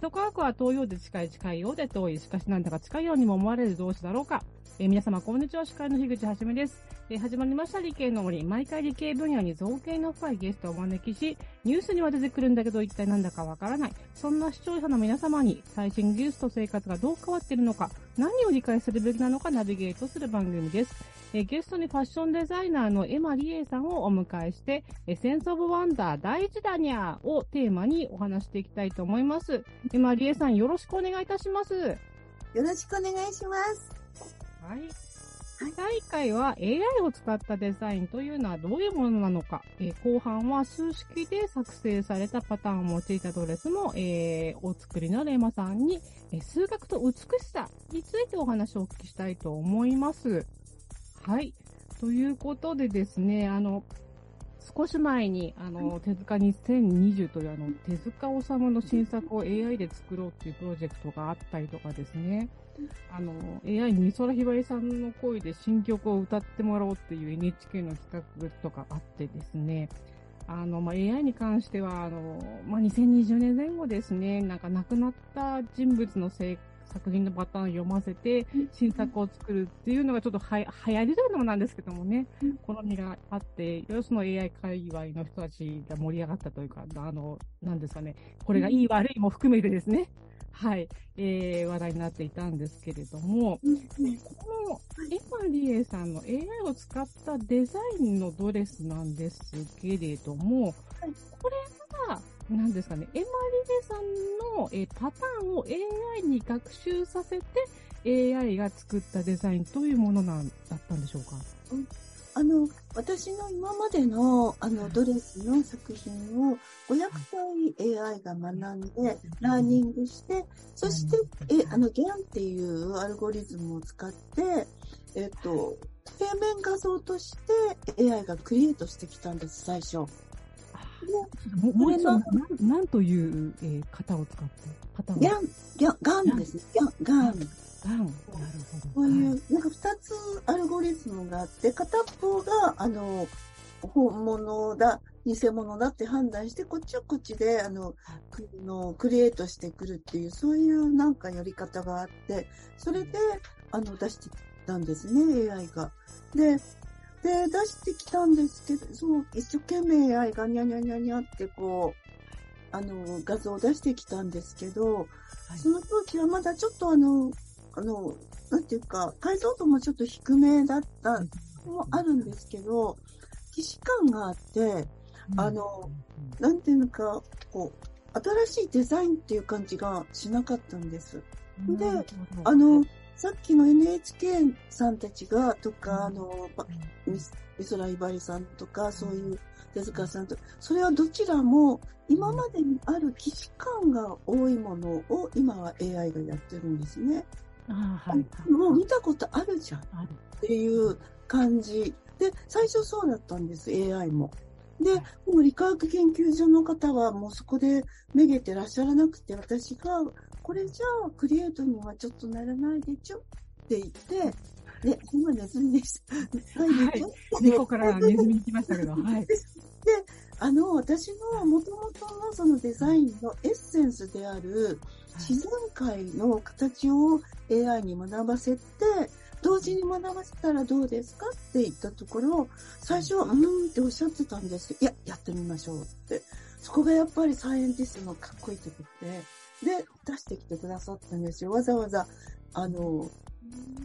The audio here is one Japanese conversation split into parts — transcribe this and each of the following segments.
人科学は遠いようで近い、近いようで遠い。しかしなんだか近いようにも思われる同士だろうか。えー、皆様、こんにちは。司会の樋口はじめです。えー、始まりました理系の森。毎回理系分野に造形の深いゲストをお招きし、ニュースには出てくるんだけど一体なんだかわからない。そんな視聴者の皆様に最新技術と生活がどう変わっているのか、何を理解するべきなのかナビゲートする番組です。えゲストにファッションデザイナーのエマリエさんをお迎えして、エセンスオブワンダー第一弾にゃをテーマにお話していきたいと思います。エマリエさんよろしくお願いいたします。よろしくお願いします。はい。大会は AI を使ったデザインというのはどういうものなのか、えー、後半は数式で作成されたパターンを用いたドレスも、えー、お作りのレマさんに、えー、数学と美しさについてお話をお聞きしたいと思います。はい。ということでですね、あの、少し前に、あの、手塚2020というあの、手塚治虫の新作を AI で作ろうっていうプロジェクトがあったりとかですね、あの、AI に美空ひばりさんの声で新曲を歌ってもらおうっていう NHK の企画とかあってですね、あの、まあ、AI に関しては、あの、まあ、2020年前後ですね、なんか亡くなった人物の生作品のパターンを読ませて、新作を作るっていうのがちょっとは流行りというのもなんですけどもね、好みがあって、よその AI 界隈の人たちが盛り上がったというか、あの、なんですかね、これがいい悪いも含めてですね、はい、えー、話題になっていたんですけれども、このエマリエさんの AI を使ったデザインのドレスなんですけれども、これは、なんですかね、エマリエさんの、えパターンを AI に学習させて、AI が作ったデザインというものなんだったんでしょうか、うん。あの、私の今までのあのドレスの作品を500回 AI が学んで、ラーニングして、そして、え、あの、GAN っていうアルゴリズムを使って、えっと、平面画像として AI がクリエイトしてきたんです、最初。もう一度、なんという、えー、型を使って型ギャン、ギャン、ガンですね。ギャン、ガン。ガン。なるほど。こういう、なんか二つアルゴリズムがあって、片方が、あの、本物だ、偽物だって判断して、こっちはこっちで、あの、のクリエイトしてくるっていう、そういうなんかやり方があって、それで、あの、出してきたんですね、AI が。で、で、出してきたんですけど、そう、一生懸命 AI がニャニャニャニャってこう、あの、画像を出してきたんですけど、はい、その当時はまだちょっとあの、あの、なんていうか、解像度もちょっと低めだったもあるんですけど、既視感があって、あの、なんていうのか、こう、新しいデザインっていう感じがしなかったんです。で、あの、さっきの NHK さんたちが、とか、あの、美空ひばりさんとか、そういう手塚さんと、それはどちらも今までにある既視感が多いものを今は AI がやってるんですね。あはい、もう見たことあるじゃんっていう感じ。で、最初そうだったんです、AI も。で、もう理化学研究所の方はもうそこでめげてらっしゃらなくて、私が、これじゃあクリエイトにはちょっとならないでちょって言って、ね、今ネズミでした。はい、猫からネズミに来ましたけど、はい。で、あの、私の元々のそのデザインのエッセンスである自然界の形を AI に学ばせて、同時に学ばせたらどうですかって言ったところ、最初は、うんっておっしゃってたんですけど、いや、やってみましょうって。そこがやっぱりサイエンティストのかっこいいところで、で、出してきてくださったんですよ。わざわざ、あの、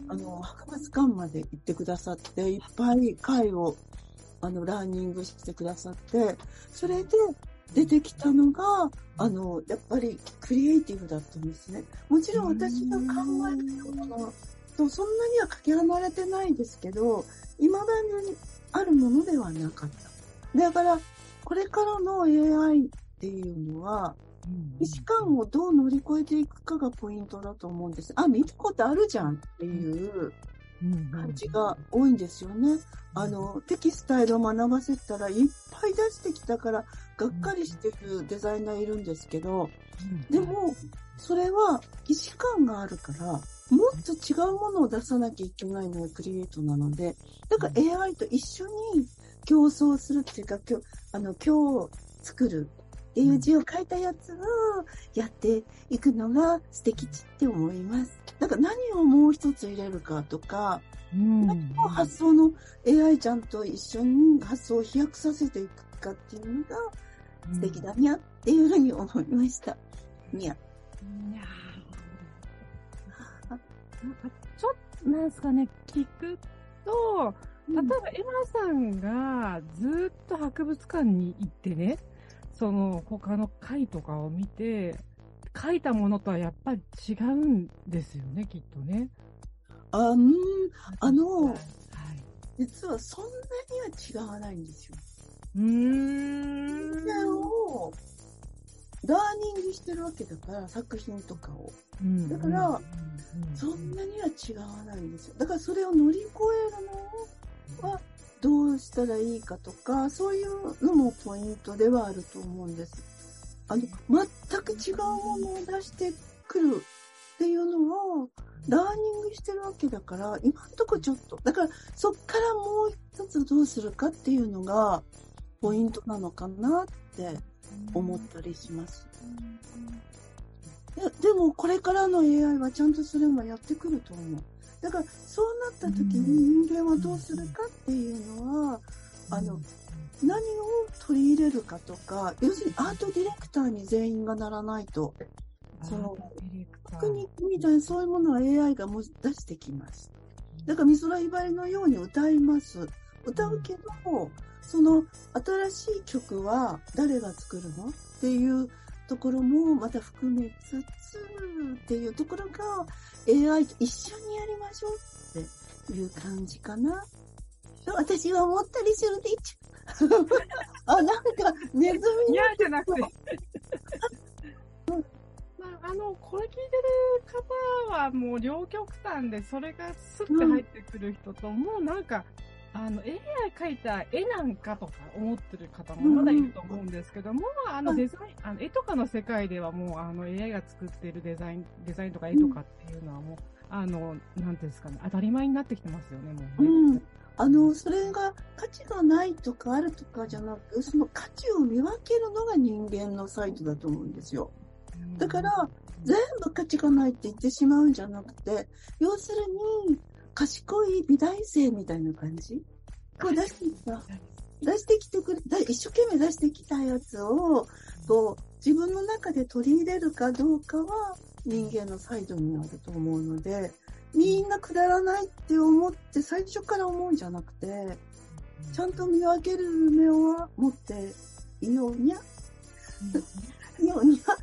あの、博物館まで行ってくださって、いっぱい貝を、あの、ラーニングしてくださって、それで出てきたのが、あの、やっぱりクリエイティブだったんですね。もちろん私が考えたものとそんなにはかけ離れてないですけど、未だにあるものではなかった。だから、これからの AI っていうのは、意思感をどう乗り越えていくかがポイントだと思うんです。あ、見たことあるじゃんっていう感じが多いんですよね。あの、テキスタイルを学ばせたらいっぱい出してきたから、がっかりしてるデザイナーいるんですけど、でも、それは意思感があるから、もっと違うものを出さなきゃいけないのがクリエイトなので、だから AI と一緒に競争するっていうか、今日、あの、今日作るっっていう字を書いたやつをやっていくのが素敵って思います。だから何をもう一つ入れるかとか、うん何を発想の AI ちゃんと一緒に発想を飛躍させていくかっていうのが素敵だにゃっていうふうに思いました。にゃ。いやーなんかちょっと、なんですかね、聞くと、例えばエマさんがずっと博物館に行ってね、その他の貝とかを見て、書いたものとはやっぱり違うんですよね、きっとね。あ、うん、あのはい。実はそんなには違わないんですよ。うーん。それをラーニングしてるわけだから、作品とかを。うんだからそんなには違わないんですよ。だからそれを乗り越えるのはどうしたらいいかとか、そういうのもポイントではあると思うんです。あの、全く違うものを出してくるっていうのを、ラーニングしてるわけだから、今んとこちょっと、だからそっからもう一つどうするかっていうのが、ポイントなのかなって思ったりします。ででも、これからの AI はちゃんとそれもやってくると思う。だから、そうなった時に人間はどうするかっていうのは、あの、何を取り入れるかとか、要するにアートディレクターに全員がならないと、そのアートディレクターテクニックみたいなそういうものは AI がもう出してきます。だから美空ひばりのように歌います。歌うけど、その新しい曲は誰が作るの？っていうところもまた含めつつっていうところが AI と一緒にやりましょうっていう感じかな。私は思ったりするでいち。あ、なんかネズミいやじゃなくて。まあ、あの、これ聞いてる方はもう両極端で、それがスッて入ってくる人と、もうなんか、あの、AI 描いた絵なんかとか思ってる方もまだいると思うんですけども、あのデザイン、あの絵とかの世界ではもう、あの AI が作っているデザイン、デザインとか絵とかっていうのはもう、あの、なんていうんですかね、当たり前になってきてますよね、もうね。うんあの、それが価値がないとかあるとかじゃなく、その価値を見分けるのが人間のサイトだと思うんですよ。だから、全部価値がないって言ってしまうんじゃなくて、要するに、賢い美大生みたいな感じ？こう出してきた、出してきてくれ、だ一生懸命出してきたやつを、こう、自分の中で取り入れるかどうかは人間のサイドになると思うので、みんなくだらないって思って最初から思うんじゃなくて、ちゃんと見分ける目を持っていようにゃ、いようにゃ。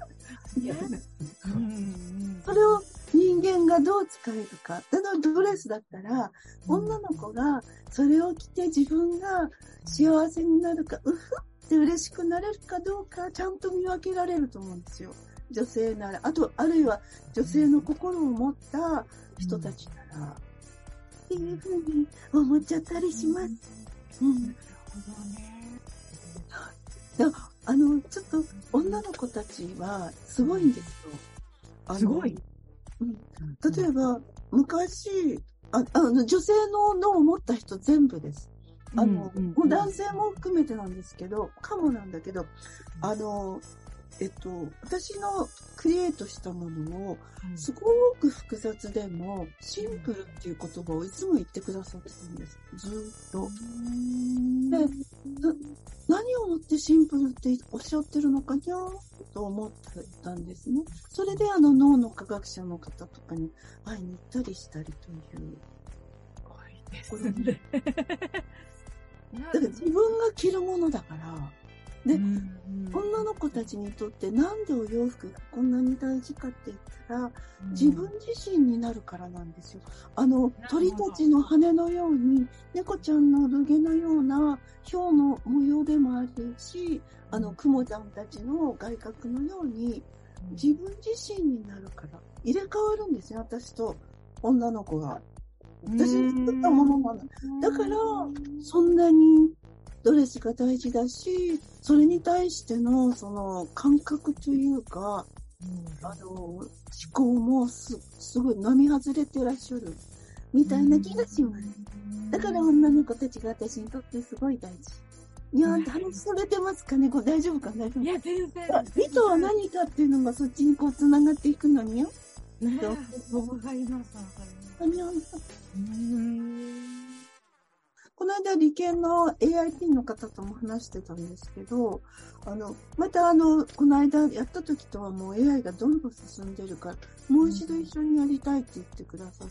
それを人間がどう使えるか。例えばドレスだったら、女の子がそれを着て自分が幸せになるか、うふって嬉しくなれるかどうか、ちゃんと見分けられると思うんですよ。女性なら。あと、あるいは女性の心を持った人たちなら。っていうふうに思っちゃったりします。うん。なるほどね。あの、ちょっと女の子たちはすごいんですよ。すごいうん例えば、昔、ああの女性の脳を持った人全部です。あの、うんうんもう男性も含めてなんですけど、かもなんだけど、あの、えっと、私のクリエイトしたものを、すごく複雑でも、シンプルっていう言葉をいつも言ってくださってたんです。ずーっと。でな何をもってシンプルっておっしゃってるのかにゃーと思ってたんですね。それであの脳の科学者の方とかに会いに行ったりしたりという。ごいですね。だから自分が着るものだから、でうん女の子たちにとってなんでお洋服がこんなに大事かって言ったら、自分自身になるからなんですよ。あの、鳥たちの羽のように、猫ちゃんのルゲのような氷の模様でもあるし、あの、クモちゃんたちの外角のように、自分自身になるから、入れ替わるんですよ、私と女の子が。私に作ったものなの。だから、そんなにドレスが大事だし、それに対しての、その、感覚というか、あの、思考もす、すごい並外れてらっしゃる、みたいな気がします。だから女の子たちが私にとってすごい大事。いや、話されてますかね？これ大丈夫か大丈夫いや、全然。意図は何かっていうのがそっちにこう繋がっていくのによ。ねえ、わかります、わかります。あにゃんうん。この間、理研の AIT の方とも話してたんですけど、あの、またあの、この間やった時とはもう AI がどんどん進んでるから、もう一度一緒にやりたいって言ってくださっ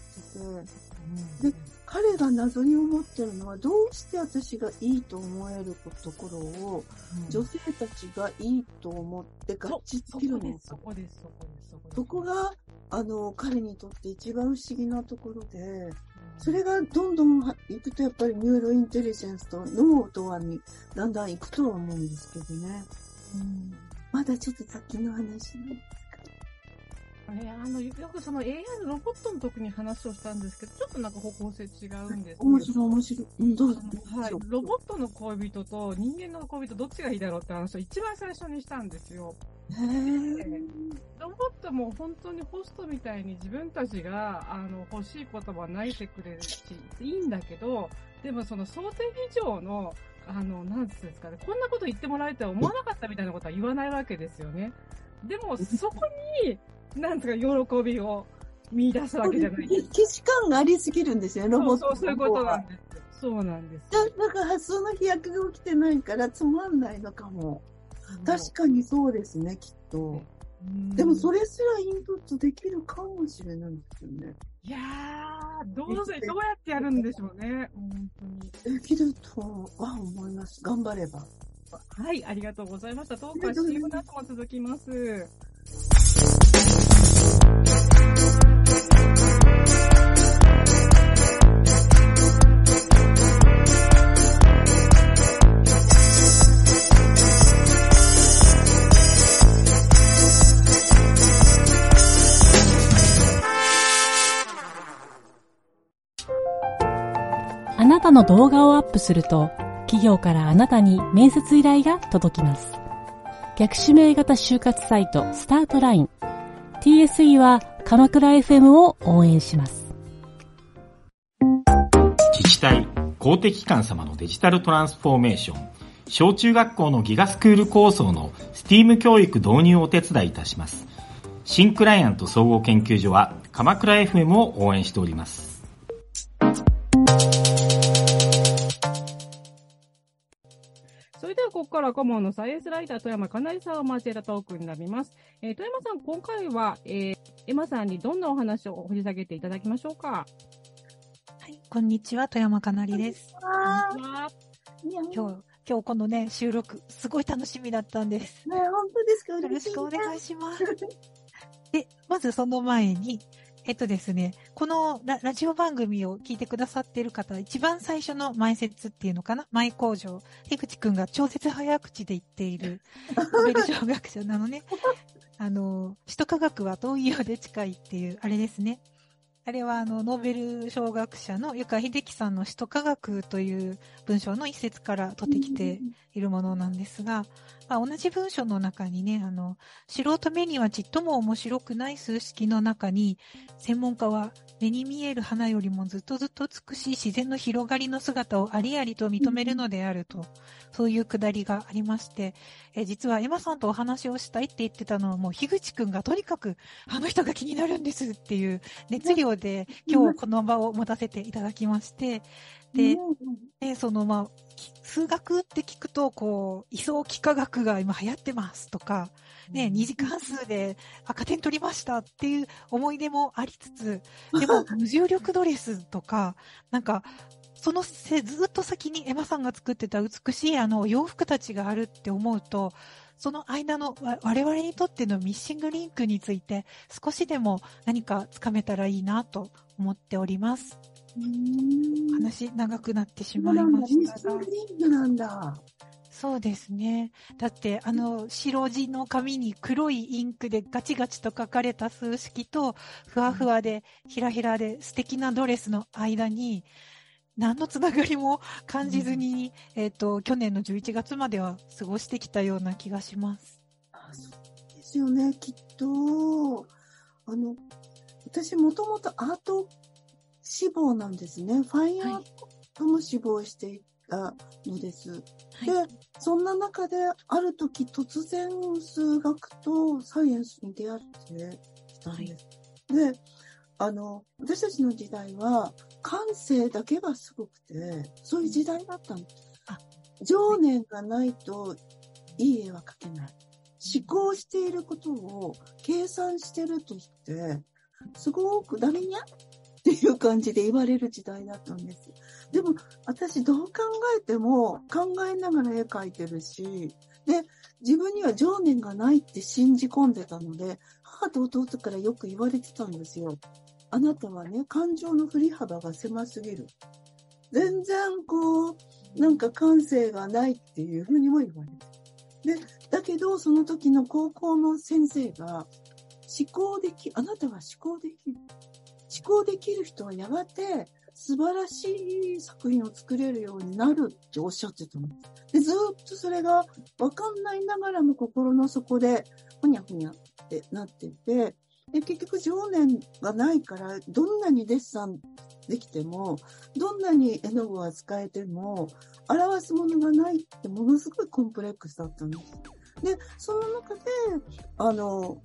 てて、で彼が謎に思ってるのは、どうして私がいいと思えるところを、女性たちがいいと思って合致そできるのこです、そこです、そこです、そこです。そこが、あの、彼にとって一番不思議なところで、それがどんどん行くとやっぱりニューロインテリジェンスと脳とはにだんだん行くとは思うんですけどね。うんまだちょっと先の話なんですね、あの、よくその AI のロボットの時に話をしたんですけど、ちょっとなんか方向性違うんですけど面白い面白い。うん、どうぞ。はい、ロボットの恋人と人間の恋人どっちがいいだろうって話を一番最初にしたんですよ。へーロボットも本当にホストみたいに自分たちがあの欲しい言葉を泣いてくれるし、いいんだけど、でもその想定以上の、あの、なんつうんですかね、こんなこと言ってもらえるとは思わなかったみたいなことは言わないわけですよね。でも、そこに、なんつうか、喜びを見出すわけじゃないですか。既視感がありすぎるんですよ、ロボットそうそう、そういうことなんのです。そうなんです。なんか発想の飛躍が起きてないからつまんないのかも。確かにそうですね、きっと。にでもそれすらインプットできるかもしれないですよね。いやー、どうせ、どうやってやるんでしょうね。本当に。できるとは思います。頑張れば。はい、ありがとうございました。トークは CM の後も続きます。あなたの動画をアップすると、企業からあなたに面接依頼が届きます。逆指名型就活サイトスタートライン。TSE は鎌倉 FM を応援します。自治体、公的機関様のデジタルトランスフォーメーション、小中学校のギガスクール構想の STEAM 教育導入をお手伝いいたします。新クライアント総合研究所は鎌倉 FM を応援しております。から顧問のサイエンスライター、富山かなりさんを交えたトークになります。えー富山さん、今回は、えーエマさんにどんなお話を掘り下げていただきましょうか？はい、こんにちは、富山かなりです。あこんにちは今日、今日、このね、収録、すごい楽しみだったんです。ね、本当ですか？よろしくお願いいします。で、まずその前に、えっとですね、このララジオ番組を聞いてくださっている方、一番最初の前説っていうのかな？前工場。樋口くんが超絶早口で言っている、ノーベル賞学者なのね。あの、首都科学は遠いようで近いっていう、あれですね。あれはあの、ノーベル賞学者の湯川秀樹さんの首都科学という文章の一節から取ってきているものなんですが、まあ、同じ文章の中にね、あの、素人目にはちっとも面白くない数式の中に、専門家は目に見える花よりもずっとずっと美しい自然の広がりの姿をありありと認めるのであると、そういうくだりがありまして、え実はエマさんとお話をしたいって言ってたのはもう樋口くんがとにかくあの人が気になるんですっていう熱量で今日この場を持たせていただきまして、で、で、そのまあ、き数学って聞くと、こう、位相幾何学が今流行ってますとか、ね、二次関数で赤点取りましたっていう思い出もありつつ、でも無重力ドレスとか、なんか、そのせずっと先にエマさんが作ってた美しいあの洋服たちがあるって思うと、その間のわ我々にとってのミッシングリンクについて少しでも何かつかめたらいいなと思っております。話長くなってしまいましたが。なんだ。そうですね。だって、あの、白地の紙に黒いインクでガチガチと書かれた数式と、ふわふわで、ひらひらで素敵なドレスの間に、何のつながりも感じずに、えっ、と、去年の11月までは過ごしてきたような気がします。あそうですよね、きっと。あの、私もともとアート志望なんですね。ファインアートも志望していたのです。はいで、そんな中で、ある時突然数学とサイエンスに出会ってきたんです。で、あの、私たちの時代は感性だけがすごくて、そういう時代だったんですあ。情念がないといい絵は描けない。思考していることを計算してると言って、すごくダメにゃっっていう感じで言われる時代だったんです。でも、私どう考えても考えながら絵描いてるし、で、自分には情念がないって信じ込んでたので、母と弟からよく言われてたんですよ。あなたはね、感情の振り幅が狭すぎる。全然こう、なんか感性がないっていうふうにも言われて。で、だけど、その時の高校の先生が、思考でき、あなたは思考できる。思考できる人はやがて素晴らしい作品を作れるようになるっておっしゃってたの。です、ずっとそれがわかんないながらも心の底で、ふにゃふにゃってなっていて、で、結局情念がないから、どんなにデッサンできても、どんなに絵の具が使えても、表すものがないってものすごいコンプレックスだったんです。で、その中で、あの、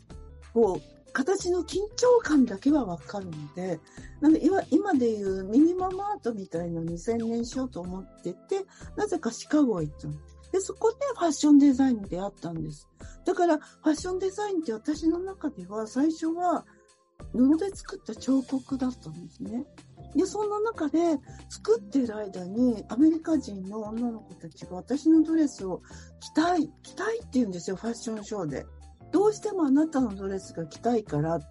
こう、形の緊張感だけはわかるので、なんで今でいうミニママアートみたいなのに専念しようと思ってて、なぜかシカゴへ行ったの。で、そこでファッションデザインに出会ったんです。だから、ファッションデザインって私の中では最初は布で作った彫刻だったんですね。で、そんな中で作ってる間にアメリカ人の女の子たちが私のドレスを着たい、着たいって言うんですよ、ファッションショーで。どうしてもあなたのドレスが着たいからっ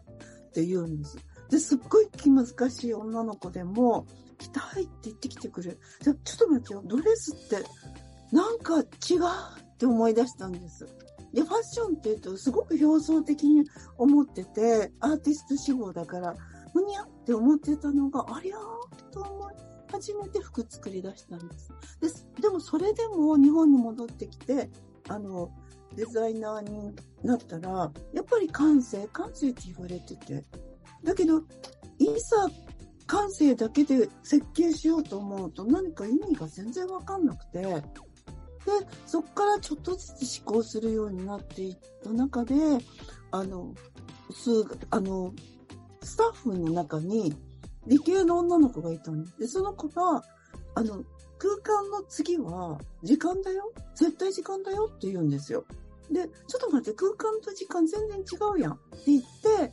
て言うんです。で、すっごい気難しい女の子でも、着たいって言ってきてくれる。じゃちょっと待ってよ、ドレスってなんか違うって思い出したんです。で、ファッションって言うとすごく表層的に思ってて、アーティスト志望だから、むにゃって思ってたのが、ありゃーと思い初めて服作り出したんです。ででもそれでも日本に戻ってきて、あの、デザイナーになったら、やっぱり感性、感性って言われてて。だけど、いざ感性だけで設計しようと思うと何か意味が全然わかんなくて、で、そこからちょっとずつ思考するようになっていった中で、あの、数、あの、スタッフの中に理系の女の子がいたんです。で、その子が、あの、空間の次は時間だよ絶対時間だよって言うんですよ。で、ちょっと待って、空間と時間全然違うやんって言って、で、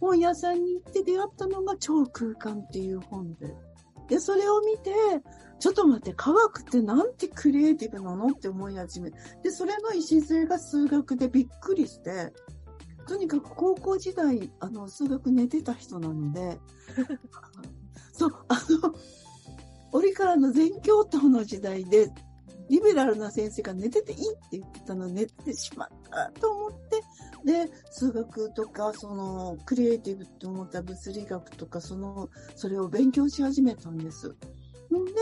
本屋さんに行って出会ったのが超空間っていう本で。で、それを見て、ちょっと待って、科学ってなんてクリエイティブなのって思い始め。で、それの礎が数学でびっくりして、とにかく高校時代、あの、数学寝てた人なので、そう、あの、折からの全教頭の時代で、リベラルな先生が寝てていいって言ってたの寝てしまったと思って、で、数学とか、その、クリエイティブって思った物理学とか、その、それを勉強し始めたんです。んで、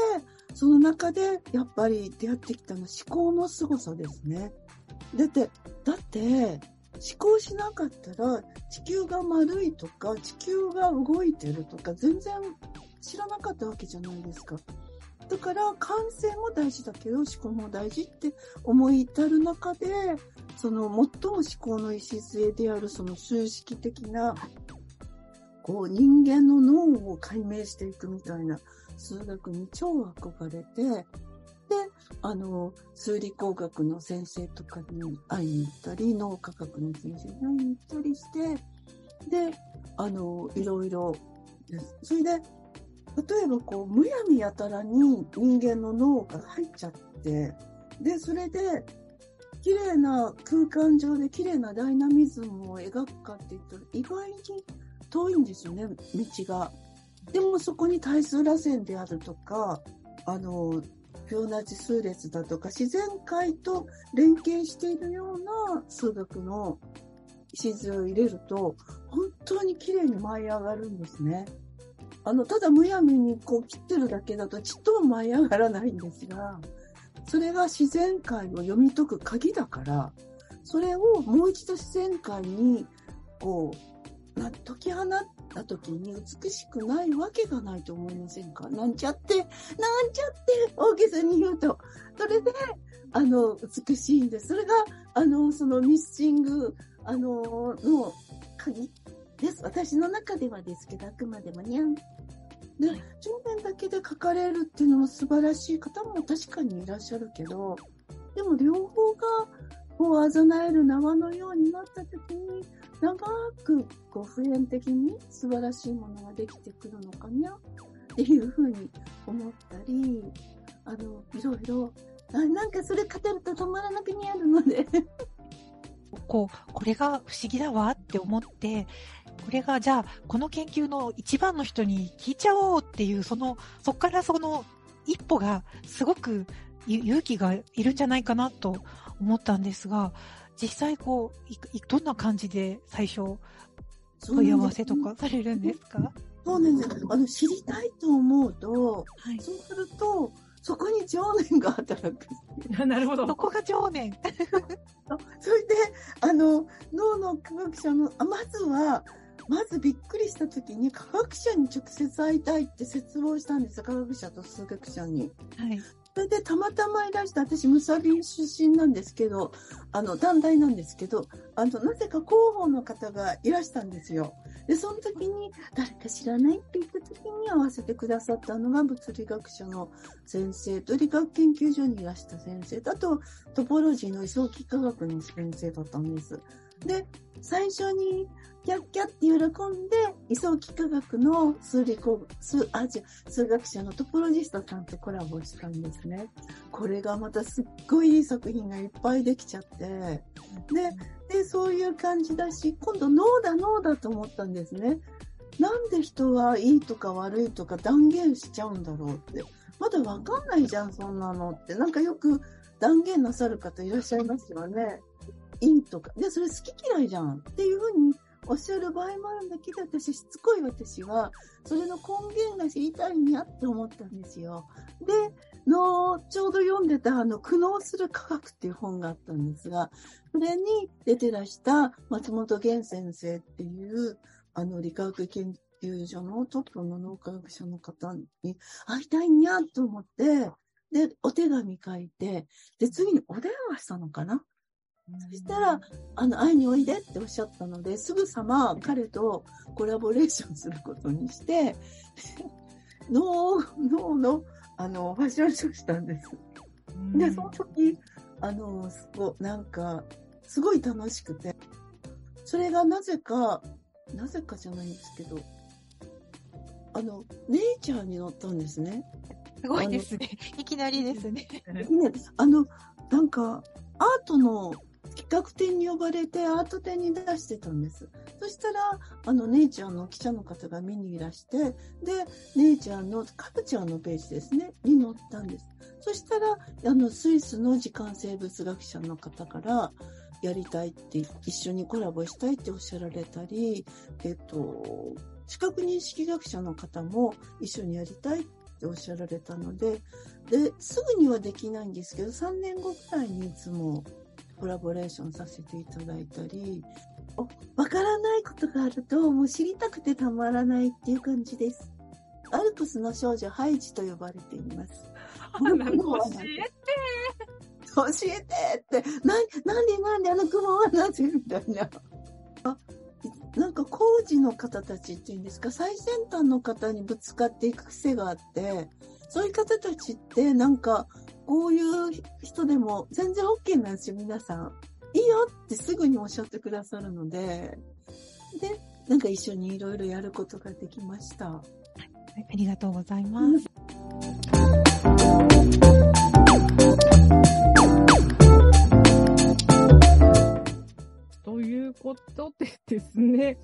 その中で、やっぱり出会ってきたのは思考の凄さですね。だって、だって、思考しなかったら、地球が丸いとか、地球が動いてるとか、全然知らなかったわけじゃないですか。だから、感性も大事だけど、思考も大事って思い至る中で、その、最も思考の礎である、その数式的な、こう、人間の脳を解明していくみたいな数学に超憧れて、で、あの、数理工学の先生とかに会いに行ったり、脳科学の先生に会いに行ったりして、で、あの、いろいろ。それで、例えばこう、むやみやたらに人間の脳が入っちゃって、で、それで、綺麗な空間上で綺麗なダイナミズムを描くかって言ったら、意外に遠いんですよね、道が。でもそこに対数螺旋であるとか、あの、フィオナッチ数列だとか、自然界と連携しているような数学の礎を入れると、本当に綺麗に舞い上がるんですね。あの、ただむやみにこう切ってるだけだとちっとも舞い上がらないんですが、それが自然界を読み解く鍵だから、それをもう一度自然界に、こう、な解き放った時に美しくないわけがないと思いませんか？なんちゃって、なんちゃって大げさに言うと。それで、あの、美しいんです。それが、あの、そのミッシング、あの、の鍵です。私の中ではですけど、あくまでもにゃん。で、10年だけで書かれるっていうのも素晴らしい方も確かにいらっしゃるけど、でも両方が、こう、あざなえる縄のようになった時に、長く、こう、普遍的に素晴らしいものができてくるのかにゃっていうふうに思ったり、あの、いろいろ、あなんかそれ語ると止まらなくにあるので こう、これが不思議だわって思って、これがじゃあ、この研究の一番の人に聞いちゃおうっていう、その、そこからその一歩がすごく勇気がいるんじゃないかなと思ったんですが、実際こう、いどんな感じで最初、問い合わせとかされるんですか？そうなんです。あの、知りたいと思うと、はい、そうすると、そこに情念が働く。なるほど。そこが情念。それで、あの、脳の科学者の、あまずは、まずびっくりした時に科学者に直接会いたいって説問したんです科学者と数学者に。はい。それでたまたまいらして、私、ムサビ出身なんですけど、あの、団体なんですけど、あの、なぜか広報の方がいらしたんですよ。で、その時に、誰か知らないって言った時に合わせてくださったのが物理学者の先生と理学研究所にいらした先生と、あと、トポロジーの早期科学の先生だったんです。で、最初にキャッキャって喜んで、位相幾何学の数理工数、あ、じゃ数学者のトポロジストさんとコラボしたんですね。これがまたすっごいいい作品がいっぱいできちゃって、で、で、そういう感じだし、今度脳だ脳だと思ったんですね。なんで人はいいとか悪いとか断言しちゃうんだろうって。まだわかんないじゃん、そんなのって。なんかよく断言なさる方いらっしゃいますよね。いいとか。で、それ好き嫌いじゃんっていうふうにおっしゃる場合もあるんだけど、私、しつこい私は、それの根源が知りたいんやって思ったんですよ。で、の、ちょうど読んでた、あの、苦悩する科学っていう本があったんですが、それに出てらした松本源先生っていう、あの、理化学研究所のトップの脳科学者の方に会いたいんやと思って、で、お手紙書いて、で、次にお電話したのかな？そしたら、あの、会いにおいでっておっしゃったので、すぐさま彼とコラボレーションすることにして、脳、脳の、あの、ファッションショーしたんです。で、その時、あの、すご、なんか、すごい楽しくて、それがなぜか、なぜかじゃないんですけど、あの、ネイチャーに乗ったんですね。すごいですね。いきなりですね。あの、なんか、アートの企画展に呼ばれてアート展に出してたんです。そしたら、あの、ネイチャーの記者の方が見にいらして、で、ネイチャーのカプチャーのページですね、に載ったんです。そしたら、あの、スイスの時間生物学者の方から、やりたいって、一緒にコラボしたいっておっしゃられたり、えっと、視覚認識学者の方も一緒にやりたいっておっしゃられたので、で、すぐにはできないんですけど、3年後くらいにいつもコラボレーションさせていただいたり、わからないことがあると、もう知りたくてたまらないっていう感じです。アルプスの少女ハイジと呼ばれています。教えて教えてって、な、なんでなんであの雲はなぜみたいな。あ、なんか工事の方たちっていうんですか、最先端の方にぶつかっていく癖があって、そういう方たちってなんかこういう人でも全然 OK なんですよ、皆さん。いいよってすぐにおっしゃってくださるので、で、なんか一緒にいろいろやることができました。はい、ありがとうございます。ということでですね、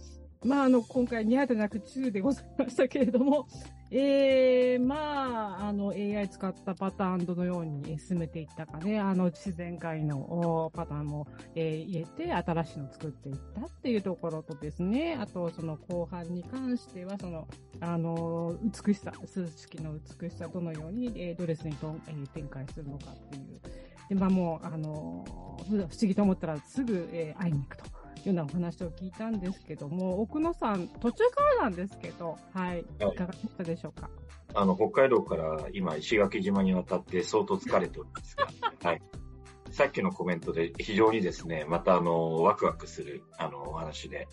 まあ、あの、今回2でなく2でございましたけれども、ええー、まあ、あの、AI 使ったパターン、どのように進めていったかね、あの、自然界のパターンも、えー、入れて、新しいのを作っていったっていうところとですね、あと、その後半に関しては、その、あの、美しさ、数式の美しさ、どのように、えー、ドレスにと、えー、展開するのかっていう。で、まあもう、あの、不思議と思ったらすぐ、えー、会いに行くと。ようなお話を聞いたんですけども、奥野さん、途中からなんですけど、はい、いかがでしたでしょうか？あの、北海道から今、石垣島に渡って相当疲れておりますが、はい。さっきのコメントで非常にですね、またあの、ワクワクする、あの、お話で、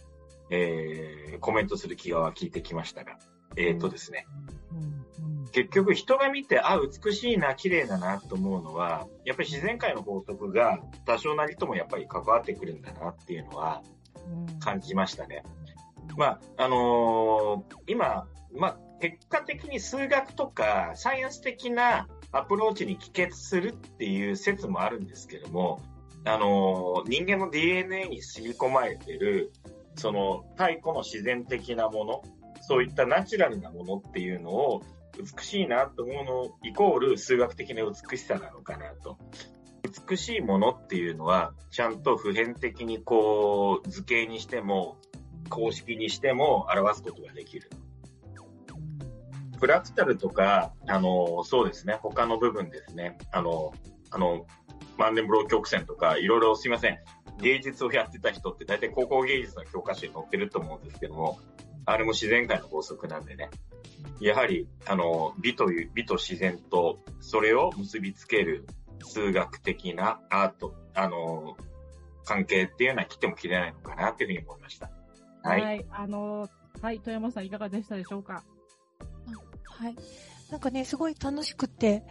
えー、コメントする気が聞いてきましたが、えー、っとですね、結局人が見て、あ、美しいな、綺麗だなと思うのは、やっぱり自然界の法則が多少なりともやっぱり関わってくるんだなっていうのは感じましたね。まあ、あのー、今、まあ、結果的に数学とかサイエンス的なアプローチに帰結するっていう説もあるんですけども、あのー、人間の DNA に吸い込まれてる、その太古の自然的なもの、そういったナチュラルなものっていうのを美しいなと思うのイコール数学的な美しさなのかなと。美しいものっていうのは、ちゃんと普遍的にこう、図形にしても、公式にしても表すことができる。フラクタルとか、あの、そうですね、他の部分ですね、あの、あの、マンデンブロー曲線とか、いろいろすいません、芸術をやってた人って大体高校芸術の教科書に載ってると思うんですけども、あれも自然界の法則なんでね、やはり、あの、美という、美と自然と、それを結びつける数学的なアート、あの、関係っていうのは切っても切れないのかなっていうふうに思いました。はい。はい、あの、はい、富山さんいかがでしたでしょうか？はい。なんかね、すごい楽しくて、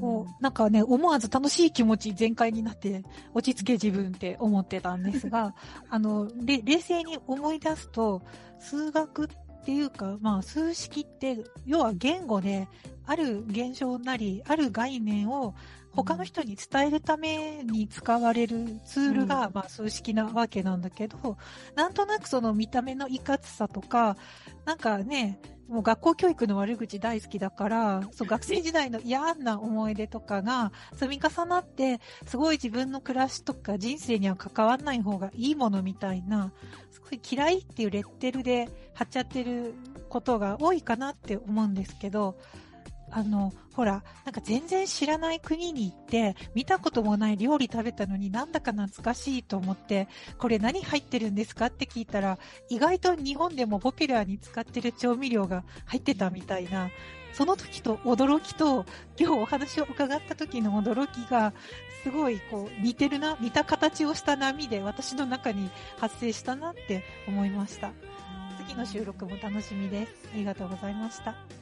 こう、なんかね、思わず楽しい気持ち全開になって、落ち着け自分って思ってたんですが、あの、冷静に思い出すと、数学っっていうか、まあ、数式って、要は言語で、ある現象なり、ある概念を他の人に伝えるために使われるツールが、まあ、数式なわけなんだけど、なんとなくその見た目のいかつさとか、なんかね、もう学校教育の悪口大好きだから、そう学生時代の嫌な思い出とかが積み重なって、すごい自分の暮らしとか人生には関わらない方がいいものみたいな、すごい嫌いっていうレッテルで貼っちゃってることが多いかなって思うんですけど、あの、ほら、なんか全然知らない国に行って、見たこともない料理食べたのになんだか懐かしいと思って、これ何入ってるんですかって聞いたら、意外と日本でもポピュラーに使ってる調味料が入ってたみたいな、その時と驚きと、今日お話を伺った時の驚きが、すごいこう似てるな、似た形をした波で私の中に発生したなって思いました。次の収録も楽しみです。ありがとうございました。